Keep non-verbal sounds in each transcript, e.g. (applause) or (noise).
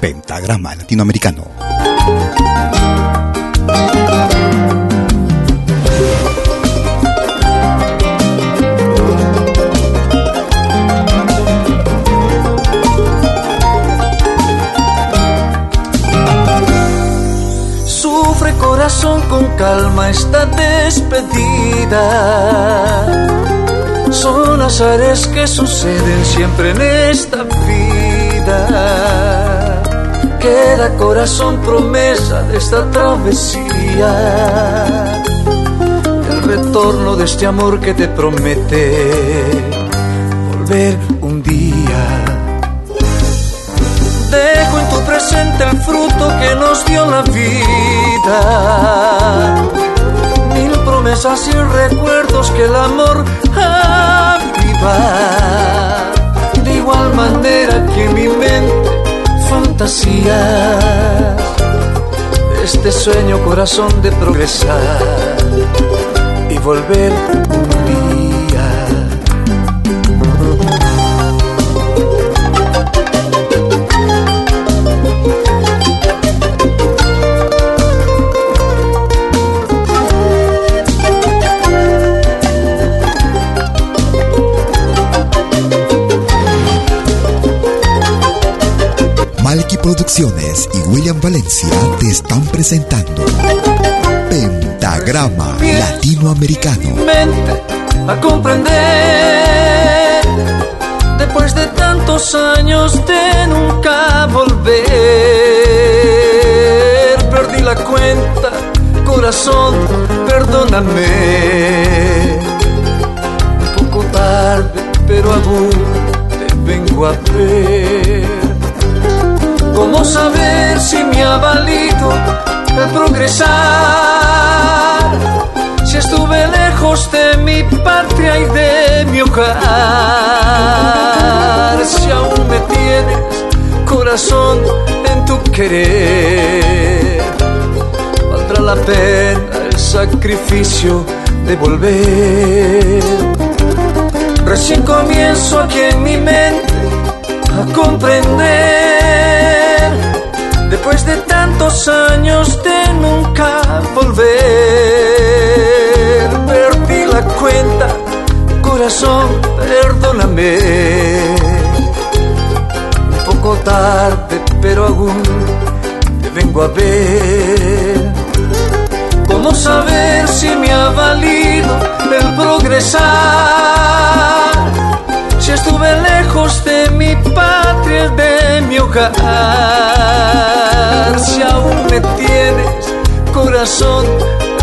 Pentagrama Latinoamericano. Sufre corazón con calma esta despedida son azares que suceden siempre en esta vida. Queda corazón promesa de esta travesía. El retorno de este amor que te promete volver un día. Dejo en tu presente el fruto que nos dio la vida promesas y recuerdos que el amor aviva. De igual manera que mi mente fantasía este sueño corazón de progresar y volver un día Producciones y William Valencia te están presentando Pentagrama Latinoamericano. A comprender después de tantos años de nunca volver. Perdí la cuenta, corazón, perdóname. Un poco tarde, pero aún te vengo a ver ¿Cómo saber si me ha valido el progresar? Si estuve lejos de mi patria y de mi hogar. Si aún me tienes corazón en tu querer. Valdrá la pena el sacrificio de volver. Recién comienzo aquí en mi mente a comprender después de tantos años de nunca volver. Perdí la cuenta, corazón, perdóname. Un poco tarde, pero aún te vengo a ver. ¿Cómo saber si me ha valido el progresar? Si estuve lejos de mi patria, de mi hogar, corazón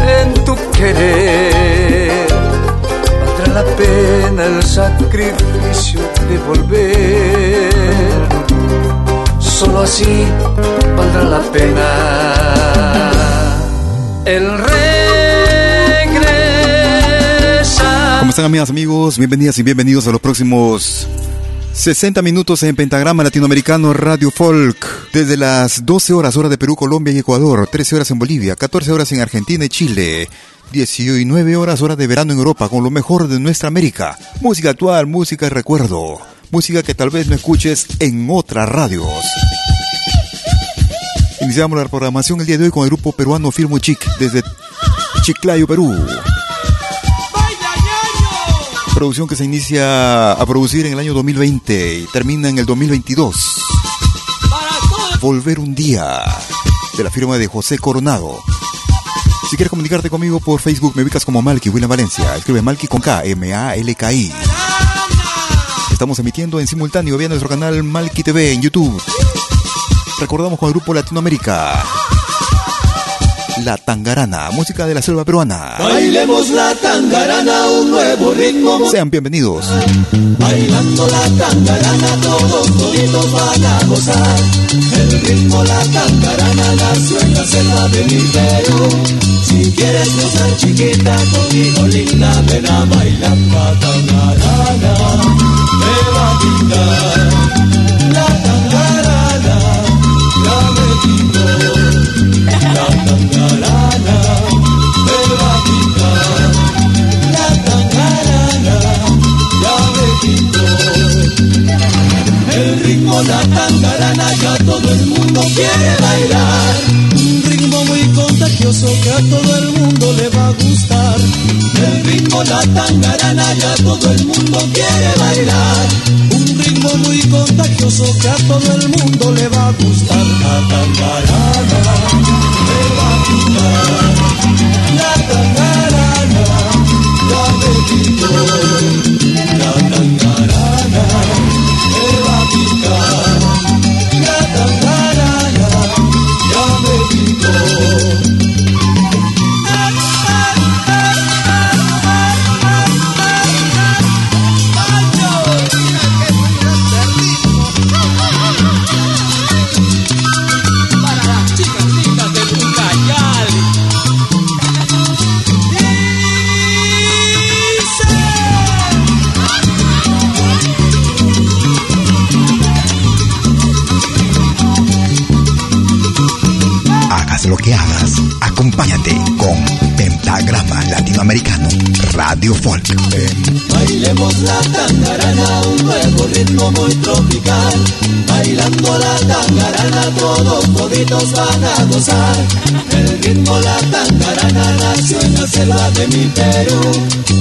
en tu querer, valdrá la pena el sacrificio de volver. Solo así valdrá la pena el ¿Cómo están amigas, amigos? Bienvenidas y bienvenidos a los próximos 60 minutos en Pentagrama Latinoamericano Radio Folk. Desde las 12 horas hora de Perú, Colombia y Ecuador, 13 horas en Bolivia, 14 horas en Argentina y Chile, 19 horas hora de verano en Europa con lo mejor de nuestra América. Música actual, música de recuerdo, música que tal vez no escuches en otras radios. Iniciamos la programación el día de hoy con el grupo peruano Firmo Chic desde Chiclayo, Perú. Producción que se inicia a producir en el año 2020 y termina en el 2022. Volver un día de la firma de José Coronado. Si quieres comunicarte conmigo por Facebook, me ubicas como Malky William Valencia. Escribe Malky con K, M-A-L-K-I. Estamos emitiendo en simultáneo vía nuestro canal Malky TV en YouTube. Recordamos con el grupo Latinoamérica. La Tangarana, música de la selva peruana. Bailemos la tangarana, un nuevo ritmo. Sean bienvenidos. Bailando la tangarana, todos toditos van a gozar. El ritmo, la tangarana, nació en la selva de mi Perú. Si quieres gozar chiquita, conmigo linda, ven a bailar la tangarana. Me va a quitar ritmo, la tangarana, ya todo el mundo quiere bailar. Un ritmo muy contagioso que a todo el mundo le va a gustar. El ritmo, la tangarana, ya todo el mundo quiere bailar. Un ritmo muy contagioso que a todo el mundo le va a gustar. La tangarana, me va a quitar. La tangarana, ya me. La tangarana, me que hagas, acompáñate con Pentagrama Latinoamericano Radio Folk. Bailemos la tangarana, un nuevo ritmo muy tropical. Bailando la tangarana, todos toditos van a gozar. El ritmo, la tangarana, nació en la selva de mi Perú.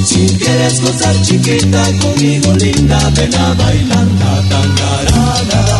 Si quieres gozar chiquita, conmigo linda, ven a bailar la tangarana.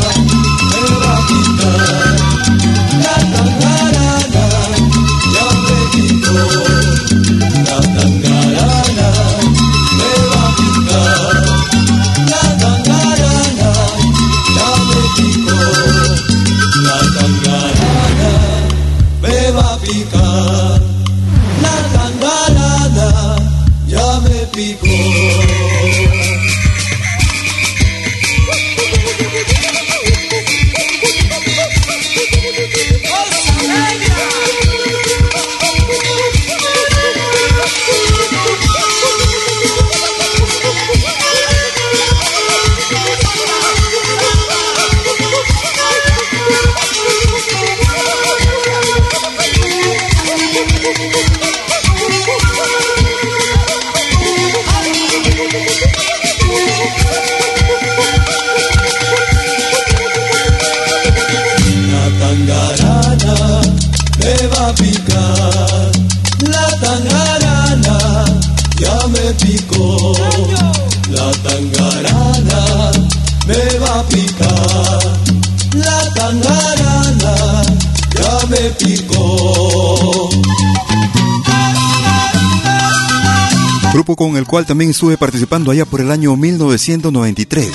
Cual también estuve participando allá por el año 1993.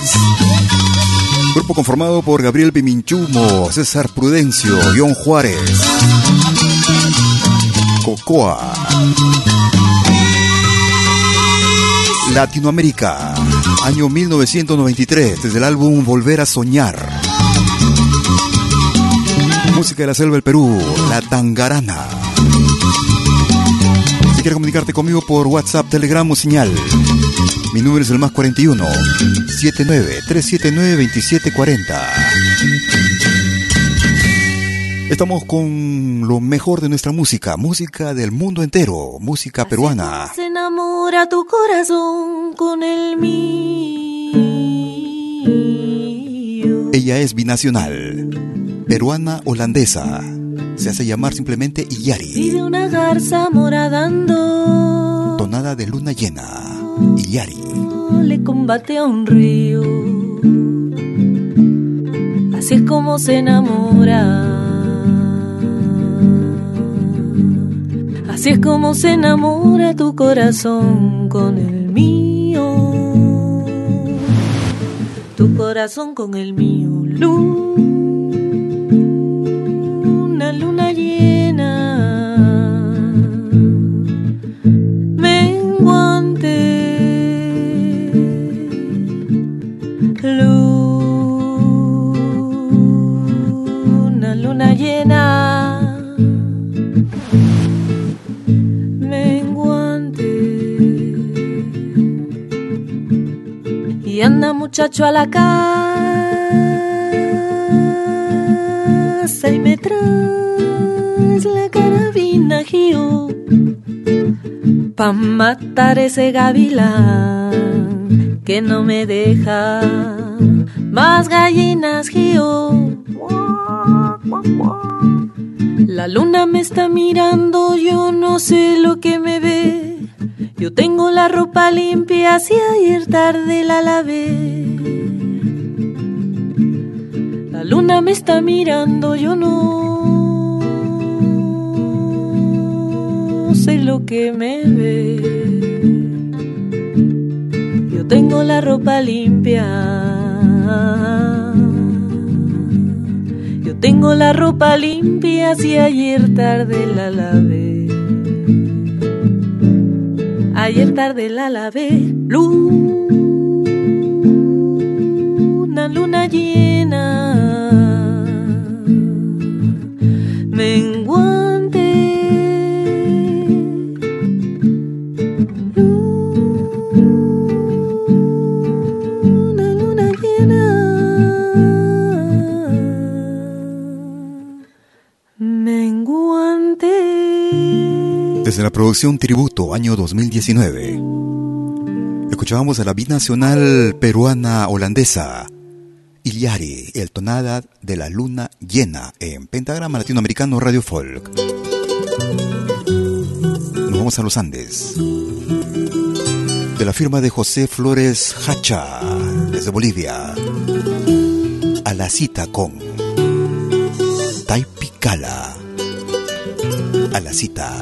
Grupo conformado por Gabriel Piminchumo, César Prudencio, John Juárez, Cocoa, Latinoamérica, año 1993, desde el álbum Volver a Soñar. Música de la selva del Perú, La Tangarana. Si quieres comunicarte conmigo por WhatsApp, Telegram o señal, mi número es el más 41 79 379 2740. Estamos con lo mejor de nuestra música, música del mundo entero, música peruana. Se enamora tu corazón con el mío. Ella es binacional, peruana holandesa. Se hace llamar simplemente Iyari, Vive una garza moradando. tonada de luna llena. Yari. Le combate a un río. Así es como se enamora. Así es como se enamora tu corazón con el mío. Tu corazón con el mío. Luna, a la casa y me traes la carabina, Gio, pa' matar ese gavilán que no me deja más gallinas, Gio. La luna me está mirando, yo no sé lo que me ve. Yo tengo la ropa limpia, si ayer tarde la lavé. Luna me está mirando, yo no sé lo que me ve. Yo tengo la ropa limpia. Yo tengo la ropa limpia, si ayer tarde la lavé. Ayer tarde la lavé, luna, Desde la producción Tributo, año 2019. Escuchábamos a la binacional peruana holandesa Iliari, el tonada de la luna llena en Pentagrama Latinoamericano Radio Folk. Nos vamos a los Andes. De la firma de José Flores Hacha, desde Bolivia. A la cita con Taipicala. A la cita.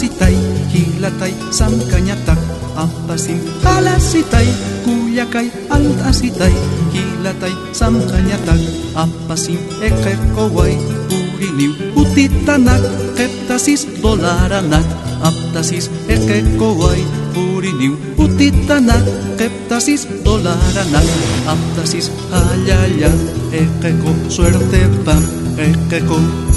palasitai, hiilatai, sankanjatak, ampasin palasitai, kuljakai, altasitai, hiilatai, sankanjatak, ampasin ekekowai, puuriniu, utittanak, keptasis, dolaranak, aptasis, ekekowai, puuriniu, utittanak, keptasis, dolaranak, aptasis, haljaja, ekeko, suerte, pam, ekeko,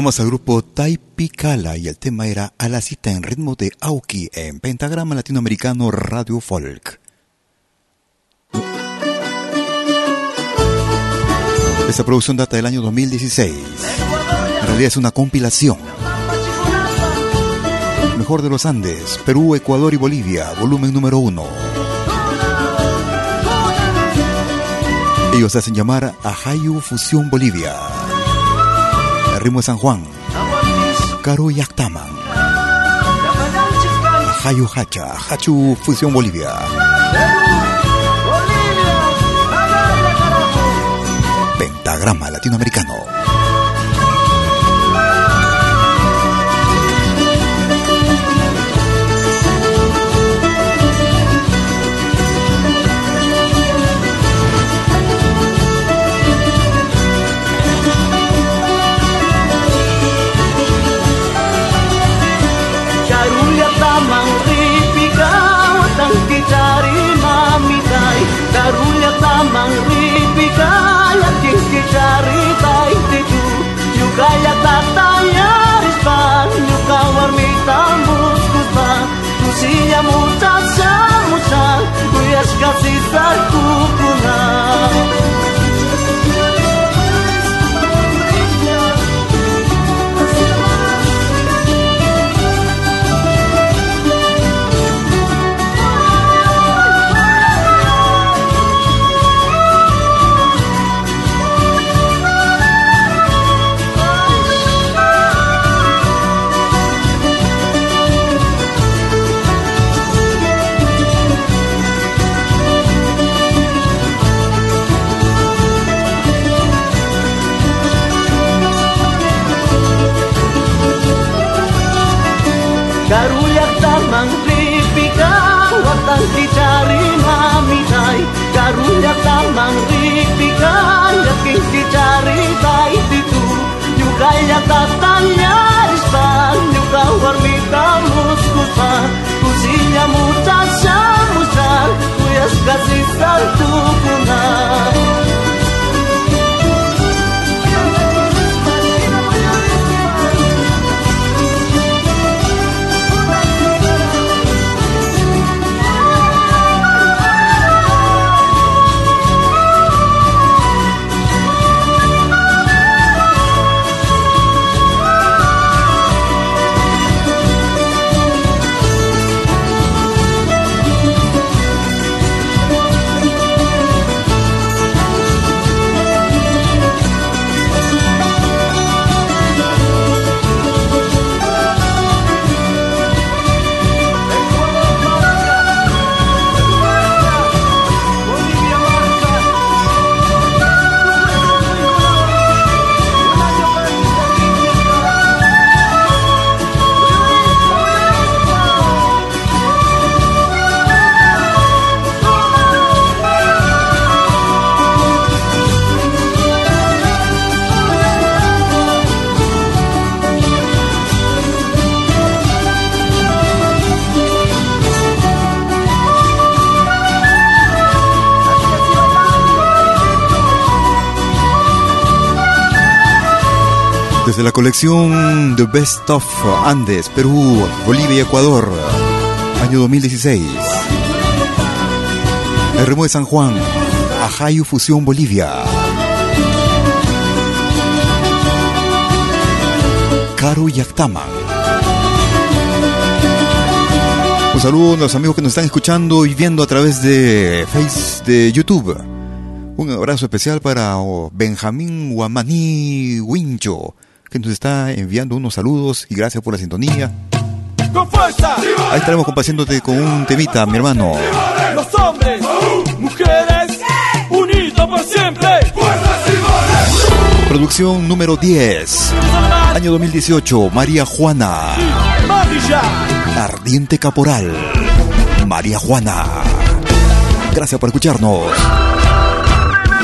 Escuchábamos al grupo Taipicala y el tema era A la cita en ritmo de Auki en Pentagrama Latinoamericano Radio Folk. Esta producción data del año 2016. En realidad es una compilación. Mejor de los Andes, Perú, Ecuador y Bolivia, volumen número uno. Ellos hacen llamar a Hayu Fusión Bolivia. Ritmo de San Juan. Caro y Actaman. Hayu Hacha, Hachu Fusión Bolivia. Pentagrama Latinoamericano. sayang tinggi cerita intiku Juga yang tak tanya rispan Juga warni tambus kutan Usia muda semuda Ku yes kasih terku Semenjak tamang ripikan Yakin dicari baik itu. Juga yang tak tanya Desde la colección The Best of Andes, Perú, Bolivia y Ecuador, año 2016. El ritmo de San Juan, Ajayu Fusión Bolivia. Caro Yactama. Un saludo a los amigos que nos están escuchando y viendo a través de Face de YouTube. Un abrazo especial para oh, Benjamín Guamaní Wincho, que nos está enviando unos saludos y gracias por la sintonía. Ahí estaremos complaciéndote con un temita, mi hermano. Los hombres, mujeres, unidos por siempre. Producción número 10. Año 2018, María Juana. Ardiente Caporal. María Juana. Gracias por escucharnos.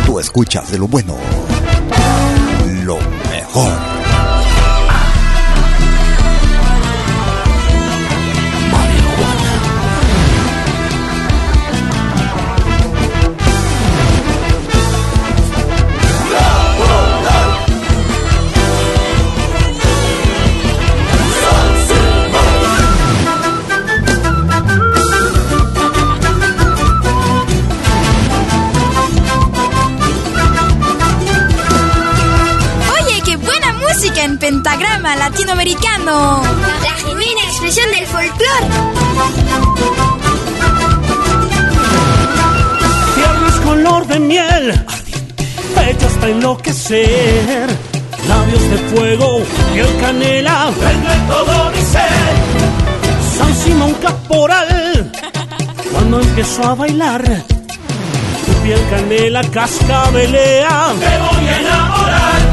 Tú escuchas de lo bueno. Lo mejor. Enloquecer. Labios de fuego, piel canela, vende todo mi ser. San Simón Caporal, (laughs) cuando empezó a bailar, tu piel canela cascabelea. Me voy a enamorar.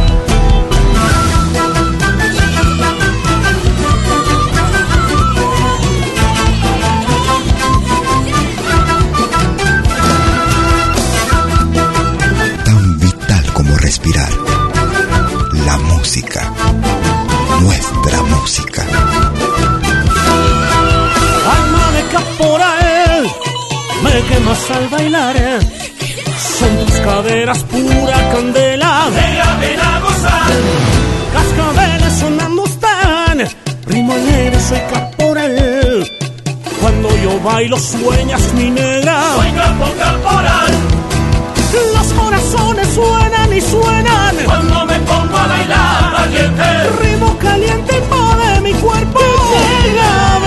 Respirar. La música. Nuestra música. Alma de caporal, me quemas al bailar. Son tus caderas pura candela. Ven a gozar. Cascabeles sonando están. Primo alegre soy caporal. Cuando yo bailo sueñas mi negra. Soy capo caporal. Los corazones suenan y suenan cuando me pongo a bailar caliente. Ritmo caliente de mi cuerpo. Llega,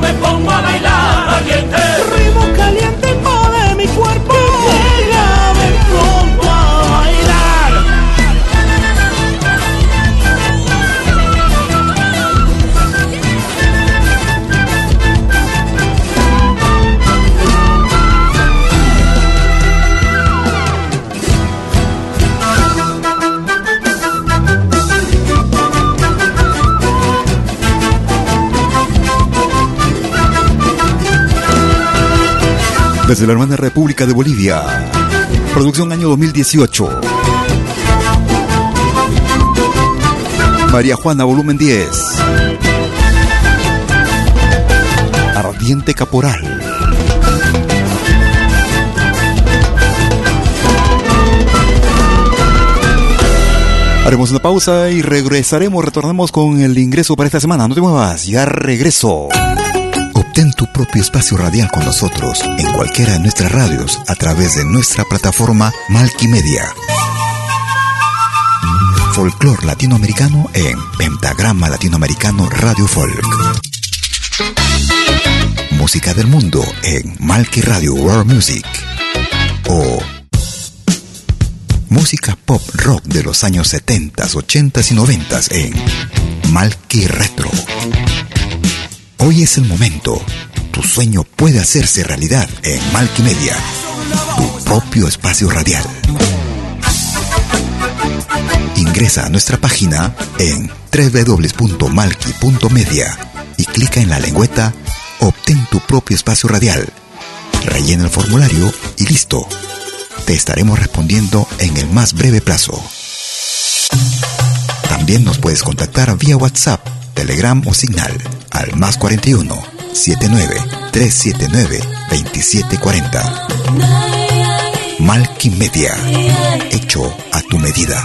me pongo a desde la hermana República de Bolivia. Producción año 2018. María Juana, volumen 10. Ardiente Caporal. Haremos una pausa y regresaremos, retornamos con el ingreso para esta semana. No te muevas, ya regreso. Obtén tu propio espacio radial con nosotros en cualquiera de nuestras radios a través de nuestra plataforma Malquimedia. Folclor latinoamericano en Pentagrama Latinoamericano Radio Folk. Música del mundo en Malqui Radio World Music. O música pop rock de los años 70, 80 y 90 en Malky Retro. Hoy es el momento. Tu sueño puede hacerse realidad en Malky Media, tu propio espacio radial. Ingresa a nuestra página en www.malki.media y clica en la lengüeta Obtén tu propio espacio radial. Rellena el formulario y listo te estaremos respondiendo en el más breve plazo. También nos puedes contactar vía WhatsApp, Telegram o Signal al más 41 79 379 2740. Malky Media, hecho a tu medida.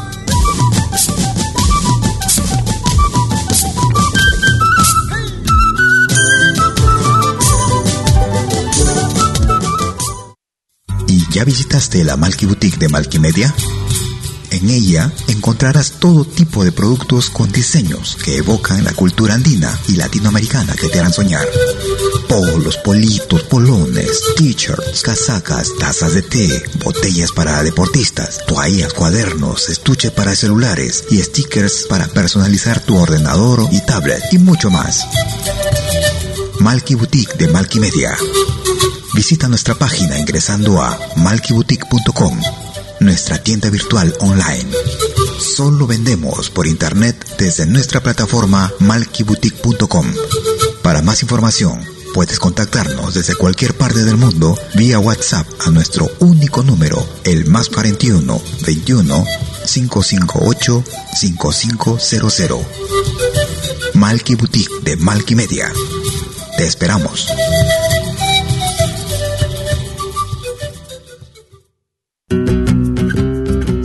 ¿Ya visitaste la Malky Boutique de Malky Media? En ella encontrarás todo tipo de productos con diseños que evocan la cultura andina y latinoamericana que te harán soñar. Polos, politos, polones, t-shirts, casacas, tazas de té, botellas para deportistas, toallas, cuadernos, estuche para celulares y stickers para personalizar tu ordenador y tablet y mucho más. Malky Boutique de Malky Media Visita nuestra página ingresando a malkiboutique.com, nuestra tienda virtual online. Solo vendemos por internet desde nuestra plataforma malkiboutique.com. Para más información, puedes contactarnos desde cualquier parte del mundo vía WhatsApp a nuestro único número, el más 41 21 558 5500. Malky Boutique de Malky Media. Te esperamos.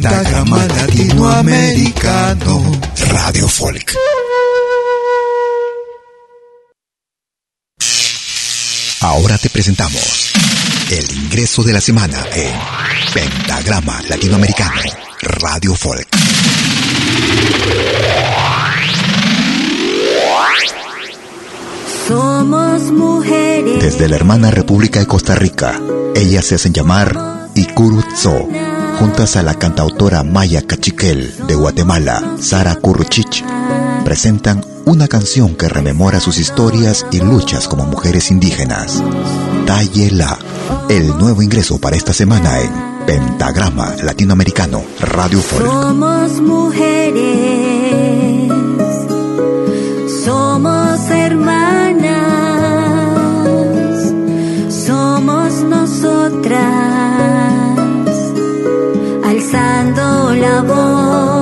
Pentagrama Latinoamericano Radio Folk. Ahora te presentamos el ingreso de la semana en Pentagrama Latinoamericano Radio Folk. Somos mujeres. Desde la hermana República de Costa Rica, ellas se hacen llamar Ikurutso, juntas a la cantautora Maya Cachiquel de Guatemala, Sara Kuruchich, presentan una canción que rememora sus historias y luchas como mujeres indígenas. Tayela, el nuevo ingreso para esta semana en Pentagrama Latinoamericano Radio Folk. Somos mujeres. Somos hermanas. Somos nosotras. Alzando la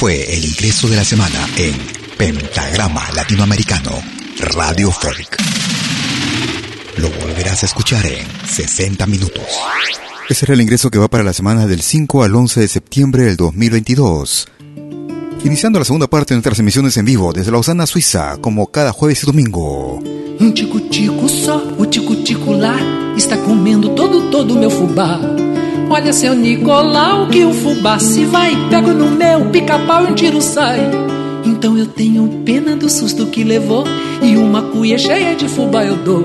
fue el ingreso de la semana en Pentagrama Latinoamericano Radio Folk. Lo volverás a escuchar en 60 minutos. Ese era el ingreso que va para la semana del 5 al 11 de septiembre del 2022. Iniciando la segunda parte de nuestras emisiones en vivo desde Lausana, Suiza, como cada jueves y domingo. Um tico-tico só, o tico-tico lá, está comendo todo, todo meu fubá. Olha, seu Nicolau, que o fubá se vai, pego no meu pica-pau e um tiro sai. Então eu tenho pena do susto que levou, e uma cuia cheia de fubá eu dou.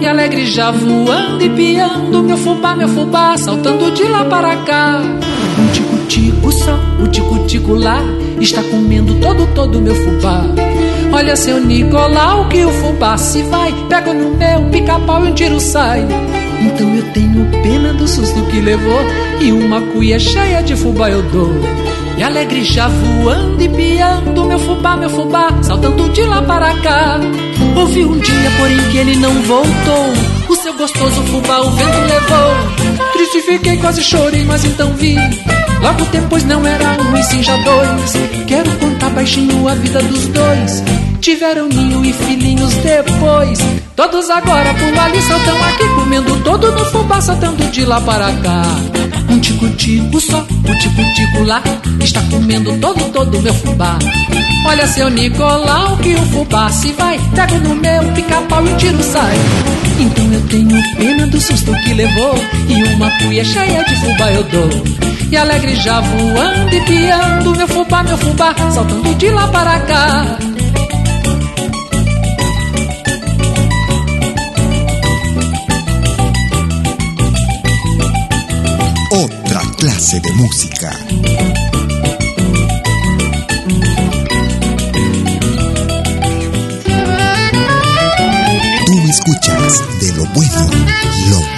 E alegre já voando e piando, meu fubá, meu fubá, saltando de lá para cá. Um tico-tico só, o tico-tico lá, está comendo todo, todo meu fubá. Olha, seu Nicolau, que o fubá se vai, pego no meu pica-pau e um tiro sai. Então eu tenho pena do susto que levou, e uma cuia cheia de fubá eu dou. E alegre já voando e piando, meu fubá, meu fubá, saltando de lá para cá. Houve um dia, porém, que ele não voltou. O seu gostoso fubá o vento levou. Triste fiquei, quase chorei, mas então vi. Logo depois não era um e sim já dois. Quero contar baixinho a vida dos dois. Tiveram ninho e filhinhos depois. Todos agora por ali saltam aqui, comendo todo no fubá, saltando de lá para cá. Um tico-tico só, o tico-tico lá, está comendo todo, todo meu fubá. Olha, seu Nicolau, que o fubá se vai, pego no meu pica-pau e tiro sai. Então eu tenho pena do susto que levou, e uma cuia cheia de fubá eu dou. E alegre já voando e piando, meu fubá, meu fubá, saltando de lá para cá. Clase de música. Tú escuchas de lo bueno, lo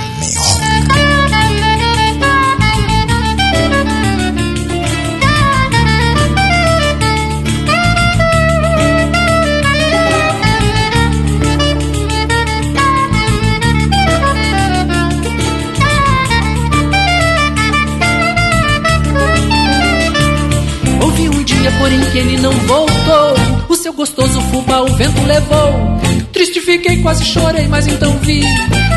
porém, que ele não voltou. O seu gostoso fubá o vento levou. Triste fiquei, quase chorei, mas então vi.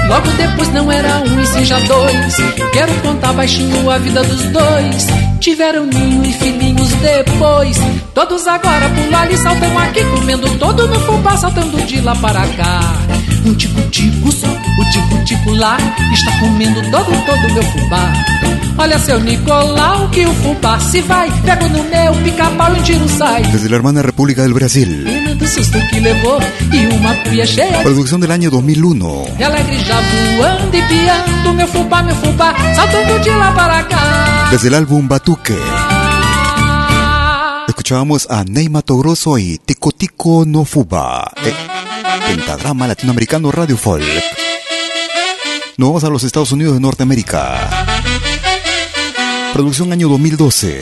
Logo depois não era um e sim já dois. Quero contar baixinho a vida dos dois. Tiveram ninho e filhinhos depois. Todos agora pular e saltam aqui, comendo todo no fubá, saltando de lá para cá. Um tico-tico só, o tico-tico lá, está comendo todo, todo meu fubá. Olha, seu Nicolau, que o fubá se vai, pego no meu pica-pau e um tiro sai. Desde la hermana República del Brasil. Do susto que levou e uma cuia cheia Producción del año 2001. e alegre já voando e piando, meu fubá, meu fubá, saltando de lá para cá. Desde el álbum Batuque. Escuchábamos a Ney Grosso y Tico Tico no Fuba. eh, Pentagrama Latinoamericano Radio Folk. Nos vamos a los Estados Unidos de Norteamérica. Producción año 2012.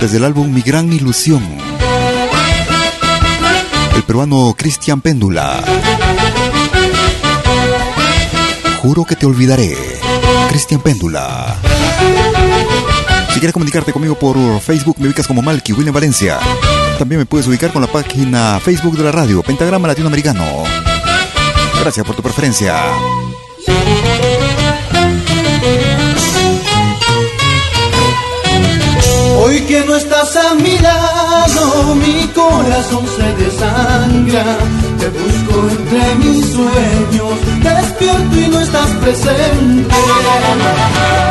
Desde el álbum Mi Gran Ilusión. El peruano Cristian Péndula. Juro que te olvidaré. Cristian Péndula. Si quieres comunicarte conmigo por Facebook, me ubicas como Malky William Valencia. También me puedes ubicar con la página Facebook de la radio, Pentagrama Latinoamericano. Gracias por tu preferencia. Hoy que no estás a mi lado, mi corazón se desangra. Te busco entre mis sueños, despierto y no estás presente.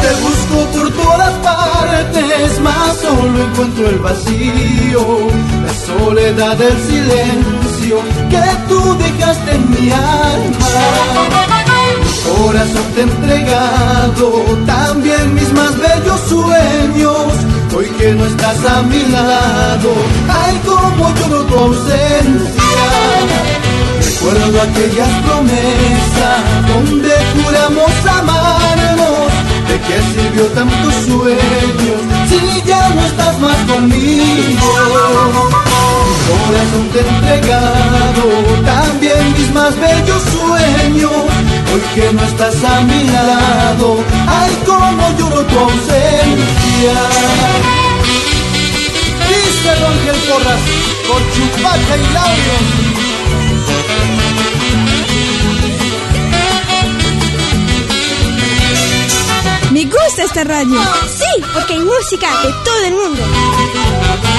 Te busco por todas partes, mas solo encuentro el vacío, la soledad del silencio que tú dejaste en mi alma corazón te he entregado, también mis más bellos sueños. Hoy que no estás a mi lado, ay como lloro tu ausencia. Recuerdo aquellas promesas donde juramos amarnos. ¿De qué sirvió tantos sueños si ya no estás más conmigo? Corazón te he entregado, también mis más bellos sueños. Hoy que no estás a mi lado, ay como lloro tu ausencia. Dice Don Ángel Porras, con chupaca y labios. Me gusta esta radio. Sí, porque hay música de todo el mundo.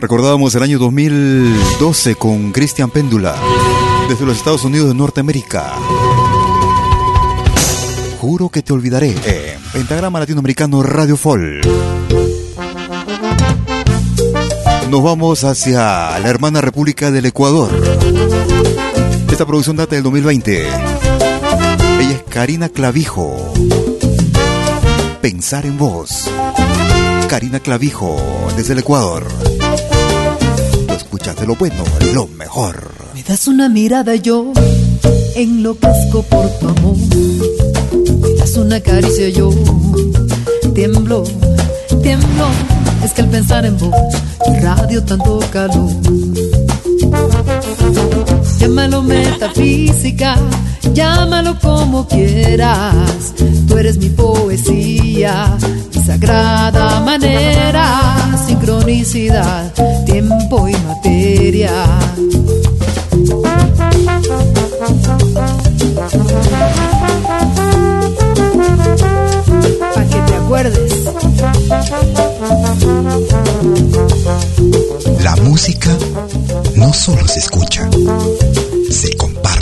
Recordábamos el año 2012 con Christian Péndula desde los Estados Unidos de Norteamérica. Juro que te olvidaré. Pentagrama Latinoamericano Radio Fall. Nos vamos hacia la hermana República del Ecuador. Esta producción data del 2020. Ella es Karina Clavijo. Pensar en vos. Karina Clavijo, desde el Ecuador de lo bueno, lo mejor. Me das una mirada y yo enloquezco por tu amor. Me das una caricia yo tiemblo, tiemblo. Es que al pensar en vos radio tanto calor. Llámalo metafísica, llámalo como quieras. Tú eres mi poesía, mi sagrada manera, sincronicidad, tiempo y materia. Para que te acuerdes. La música no solo se escucha, se comparte.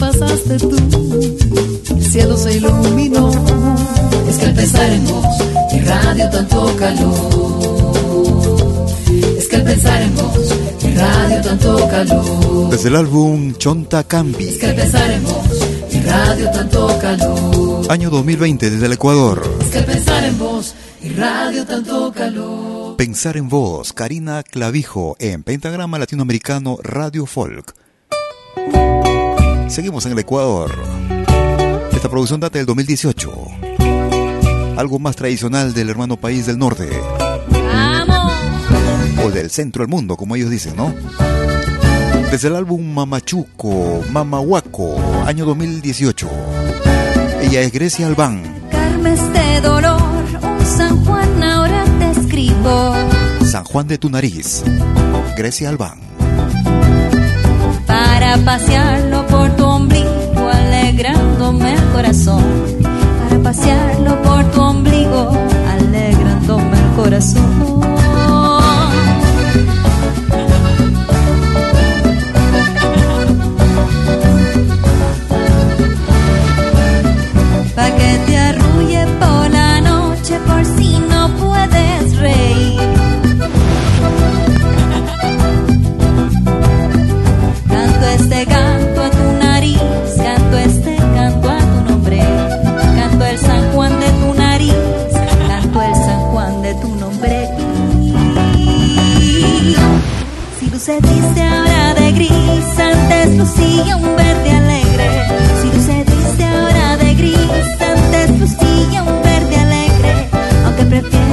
Pasaste tú, el cielo se iluminó. Es que al pensar en vos, radio tanto calor. Es que al pensar en vos, radio tanto calor. Desde el álbum Chonta Cambi. Es que al pensar en vos, radio tanto calor. Año 2020 desde el Ecuador. Es que al pensar en vos, radio tanto calor. Pensar en vos, Karina Clavijo, en Pentagrama Latinoamericano Radio Folk. Seguimos en el Ecuador. Esta producción data del 2018. Algo más tradicional del hermano país del norte. ¡Vamos! O del centro del mundo, como ellos dicen, ¿no? Desde el álbum Mamachuco, Mamahuaco, año 2018. Ella es Grecia Albán. Carmes San Juan de tu nariz. Grecia Albán. Para pasearlo por tu ombligo, alegrándome el corazón. Para pasearlo por tu ombligo, alegrándome el corazón. Prefiero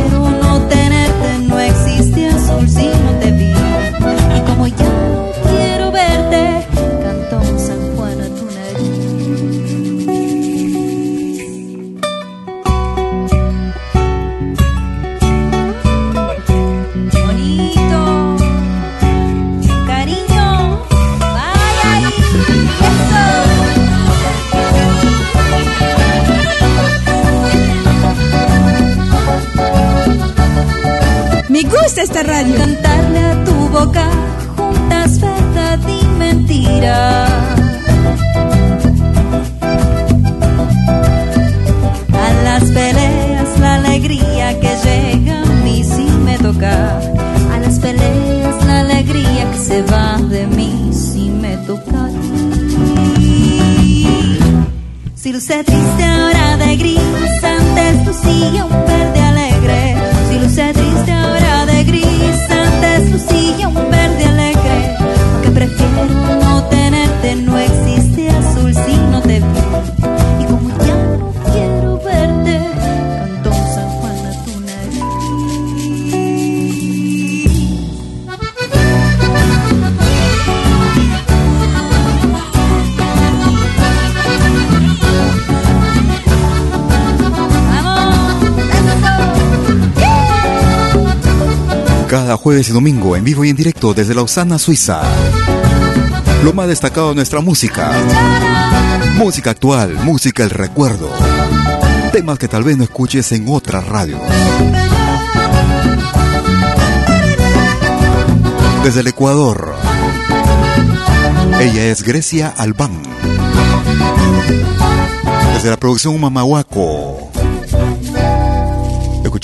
domingo en vivo y en directo desde Lausana, Suiza. Lo más destacado de nuestra música. Música actual, música el recuerdo. Temas que tal vez no escuches en otra radio. Desde el Ecuador. Ella es Grecia Albán. Desde la producción Mamahuaco.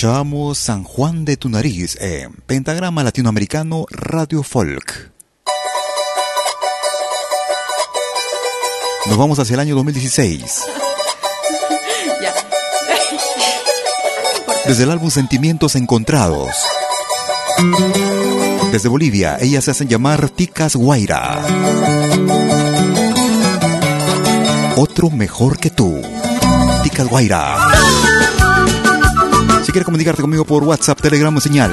Escuchábamos San Juan de tu nariz en Pentagrama Latinoamericano Radio Folk. Nos vamos hacia el año 2016. (laughs) (laughs) Desde el álbum Sentimientos Encontrados. Desde Bolivia, ellas se hacen llamar Ticas Guaira. Otro mejor que tú. Ticas Guaira. Quieres comunicarte conmigo por WhatsApp, Telegram o señal,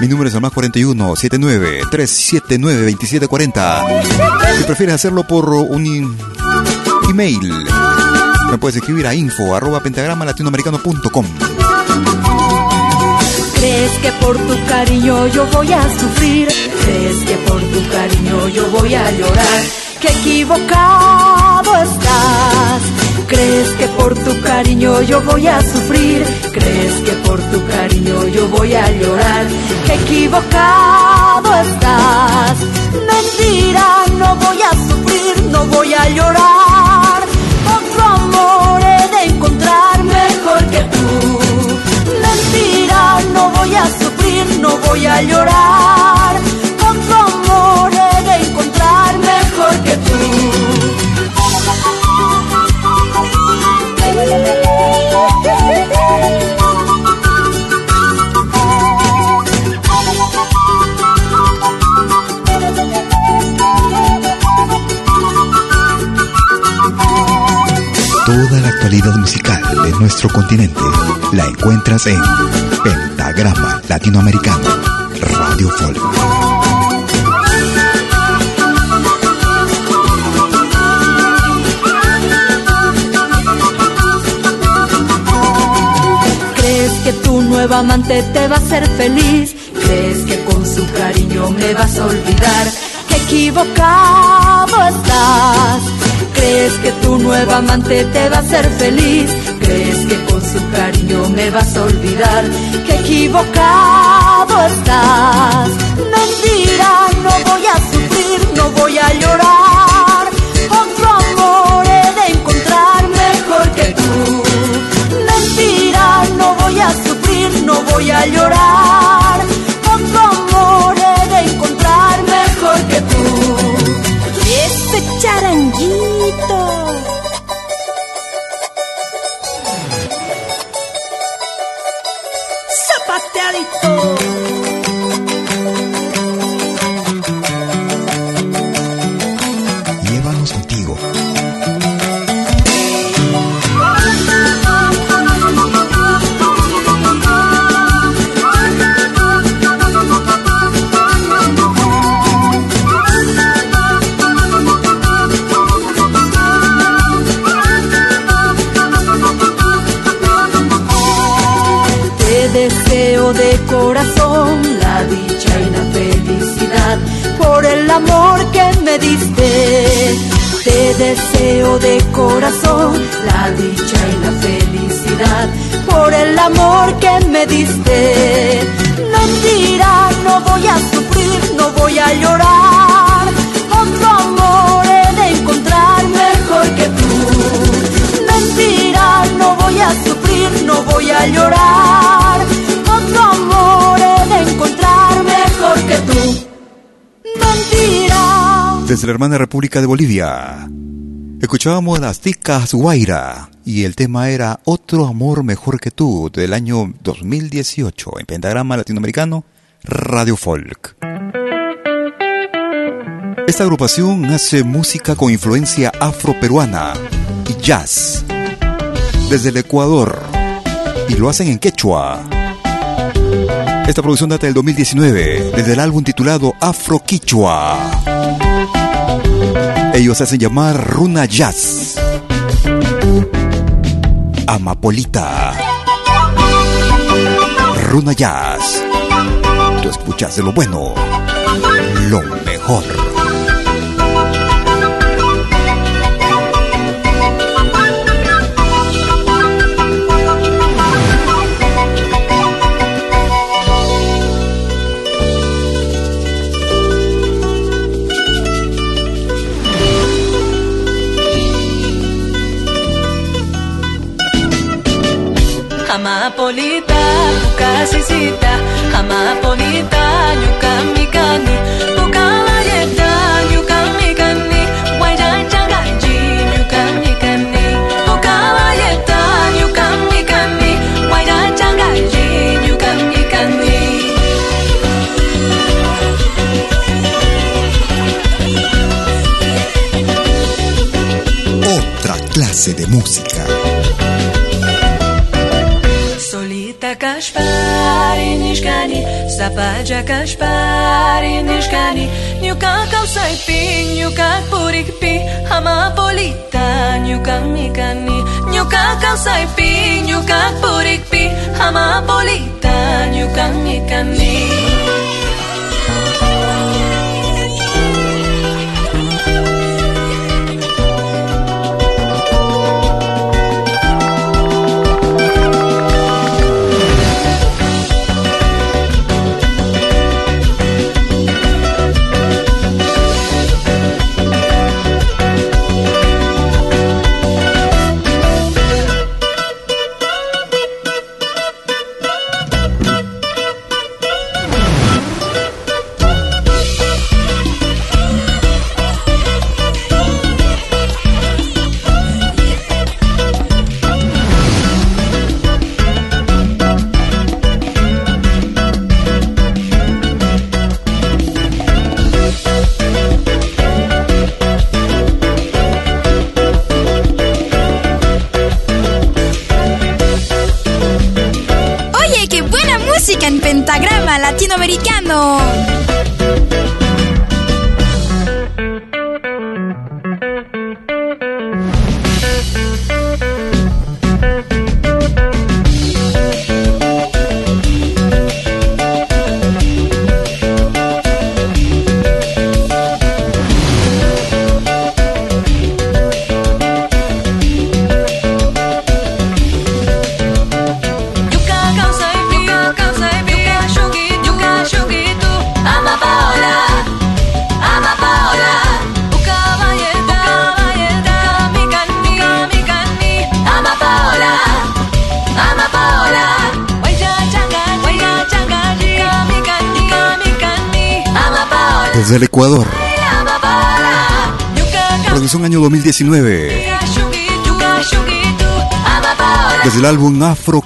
mi número es el más 41 79 379 2740. Si prefieres hacerlo por un email, me puedes escribir a info arroba pentagrama latinoamericano.com. ¿Crees que por tu cariño yo voy a sufrir? ¿Crees que por tu cariño yo voy a llorar? ¡Qué equivocado estás! ¿Crees que por tu cariño yo voy a sufrir? ¿Crees que por tu cariño yo voy a llorar? ¡Qué equivocado estás! Mentira, no voy a sufrir, no voy a llorar. Otro amor he de encontrar mejor que tú. Mentira, no voy a sufrir, no voy a llorar. Otro amor he de encontrar mejor que Todo Toda la actualidad musical de nuestro continente la encuentras en Pentagrama Latinoamericano, Radio Folk. Nueva amante te va a hacer feliz? ¿Crees que con su cariño me vas a olvidar? ¡Qué equivocado estás! ¿Crees que tu nueva amante te va a hacer feliz? ¿Crees que con su cariño me vas a olvidar? ¡Qué equivocado estás! Mentira, no voy a sufrir, no voy a llorar. No voy a llorar. Amor he de encontrar mejor que tú. Ese charanguito. Te deseo de corazón la dicha y la felicidad por el amor que me diste. Mentira, no voy a sufrir, no voy a llorar. Otro amor he de encontrar mejor que tú. Mentira, no voy a sufrir, no voy a llorar. Desde la hermana República de Bolivia. Escuchábamos las ticas Guaira y el tema era Otro amor mejor que tú del año 2018 en Pentagrama Latinoamericano Radio Folk. Esta agrupación hace música con influencia afroperuana y jazz desde el Ecuador y lo hacen en quechua. Esta producción data del 2019 desde el álbum titulado Afro Quichua. Ellos se hacen llamar Runa Jazz. Amapolita. Runa Jazz. Tú escuchas de lo bueno, lo mejor. Pucasisita, amapolita, ñukamikani, pucalayeta, ñukamikani, guayachangaji, ñukamikani, pucalayeta, ñukamikani, guayachangaji, ñukamikani. Otra clase de música. Zapadžaka špāriniškani, ņukā kausaipi, ņukā purikpi, hamapolita, ņukā mikani, ņukā kausaipi, ņukā purikpi, hamapolita, ņukā mikani.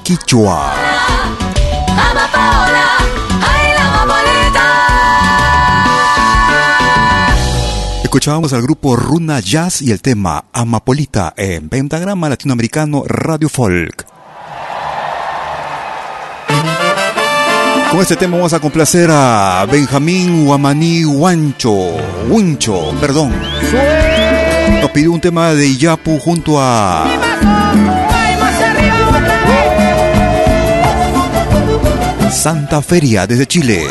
Quichua. Escuchábamos al grupo Runa Jazz y el tema Amapolita en Pentagrama Latinoamericano Radio Folk. Con este tema vamos a complacer a Benjamín Huamaní Huancho, Huncho, perdón. Nos pidió un tema de Iyapu junto a Santa Feria desde Chile.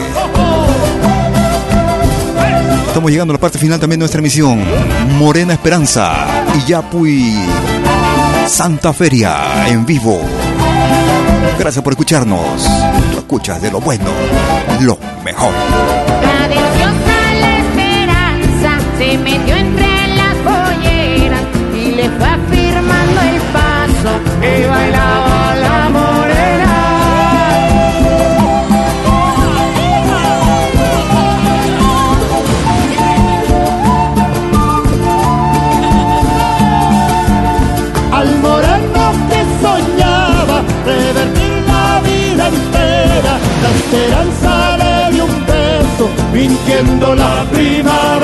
Estamos llegando a la parte final también de nuestra emisión. Morena Esperanza, y Santa Feria en vivo. Gracias por escucharnos. Tú escuchas de lo bueno, lo mejor. La deliciosa la esperanza se metió entre las polleras y le fue afirmando el paso bailaba beso, mintiendo la primavera.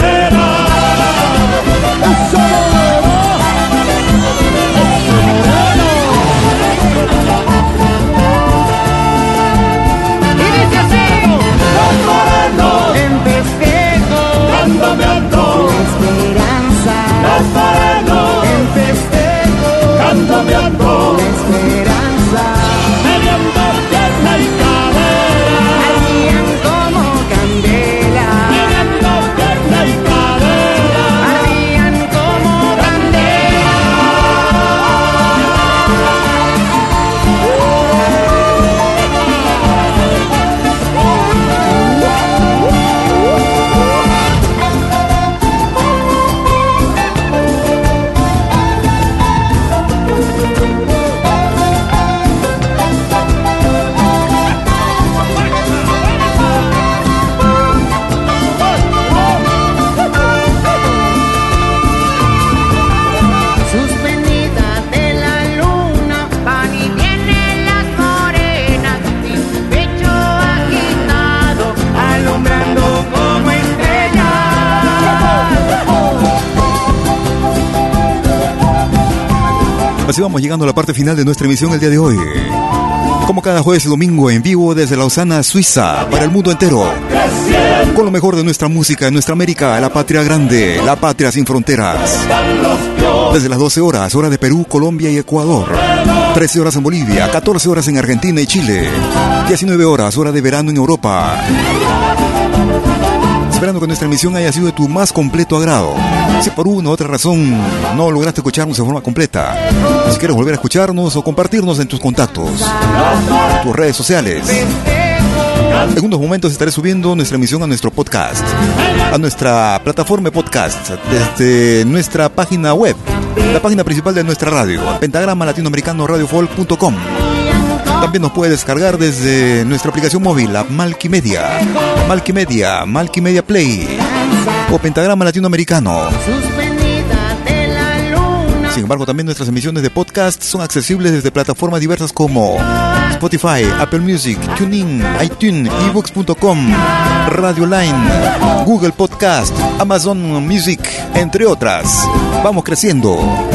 Así vamos llegando a la parte final de nuestra emisión el día de hoy. Como cada jueves y domingo en vivo desde Lausana, Suiza, para el mundo entero. Con lo mejor de nuestra música, de nuestra América, la patria grande, la patria sin fronteras. Desde las 12 horas, hora de Perú, Colombia y Ecuador. 13 horas en Bolivia, 14 horas en Argentina y Chile. 19 horas, hora de verano en Europa. Esperando que nuestra emisión haya sido de tu más completo agrado. Si por una u otra razón no lograste escucharnos de forma completa, si quieres volver a escucharnos o compartirnos en tus contactos, tus redes sociales. En unos momentos estaré subiendo nuestra emisión a nuestro podcast, a nuestra plataforma podcast, desde nuestra página web, la página principal de nuestra radio, pentagrama latinoamericano radiofolk.com. También nos puede descargar desde nuestra aplicación móvil, la Malkimedia, Malkimedia, Malkimedia Play o Pentagrama Latinoamericano. Sin embargo, también nuestras emisiones de podcast son accesibles desde plataformas diversas como Spotify, Apple Music, TuneIn, iTunes, ebooks.com, Radio Line, Google Podcast, Amazon Music, entre otras. Vamos creciendo.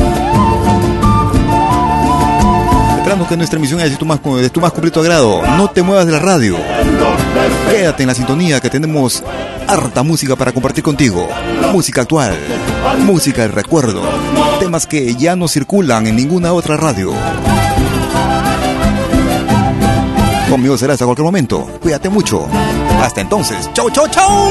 Que nuestra emisión haya sido más, de tu más completo agrado. No te muevas de la radio. Quédate en la sintonía que tenemos harta música para compartir contigo. Música actual, música de recuerdo, temas que ya no circulan en ninguna otra radio. Conmigo será hasta cualquier momento. Cuídate mucho. Hasta entonces. Chau, chau, chau.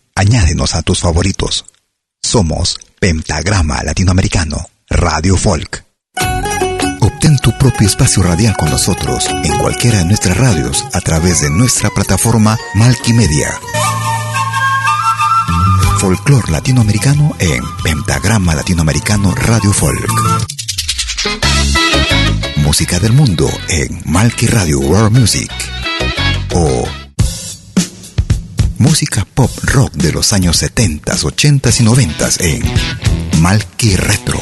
añádenos a tus favoritos. Somos Pentagrama Latinoamericano, Radio Folk. Obtén tu propio espacio radial con nosotros en cualquiera de nuestras radios a través de nuestra plataforma Malkimedia. Folclor latinoamericano en Pentagrama Latinoamericano Radio Folk. Música del mundo en Malki Radio World Music. O música pop rock de los años 70, 80 y 90 en Malki Retro.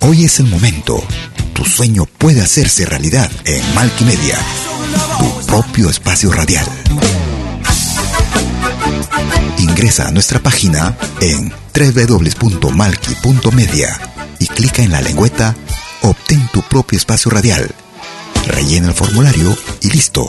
Hoy es el momento. Tu sueño puede hacerse realidad en Malki Media, tu propio espacio radial. Ingresa a nuestra página en www.malki.media y clica en la lengüeta Obtén tu propio espacio radial. Rellena el formulario y listo.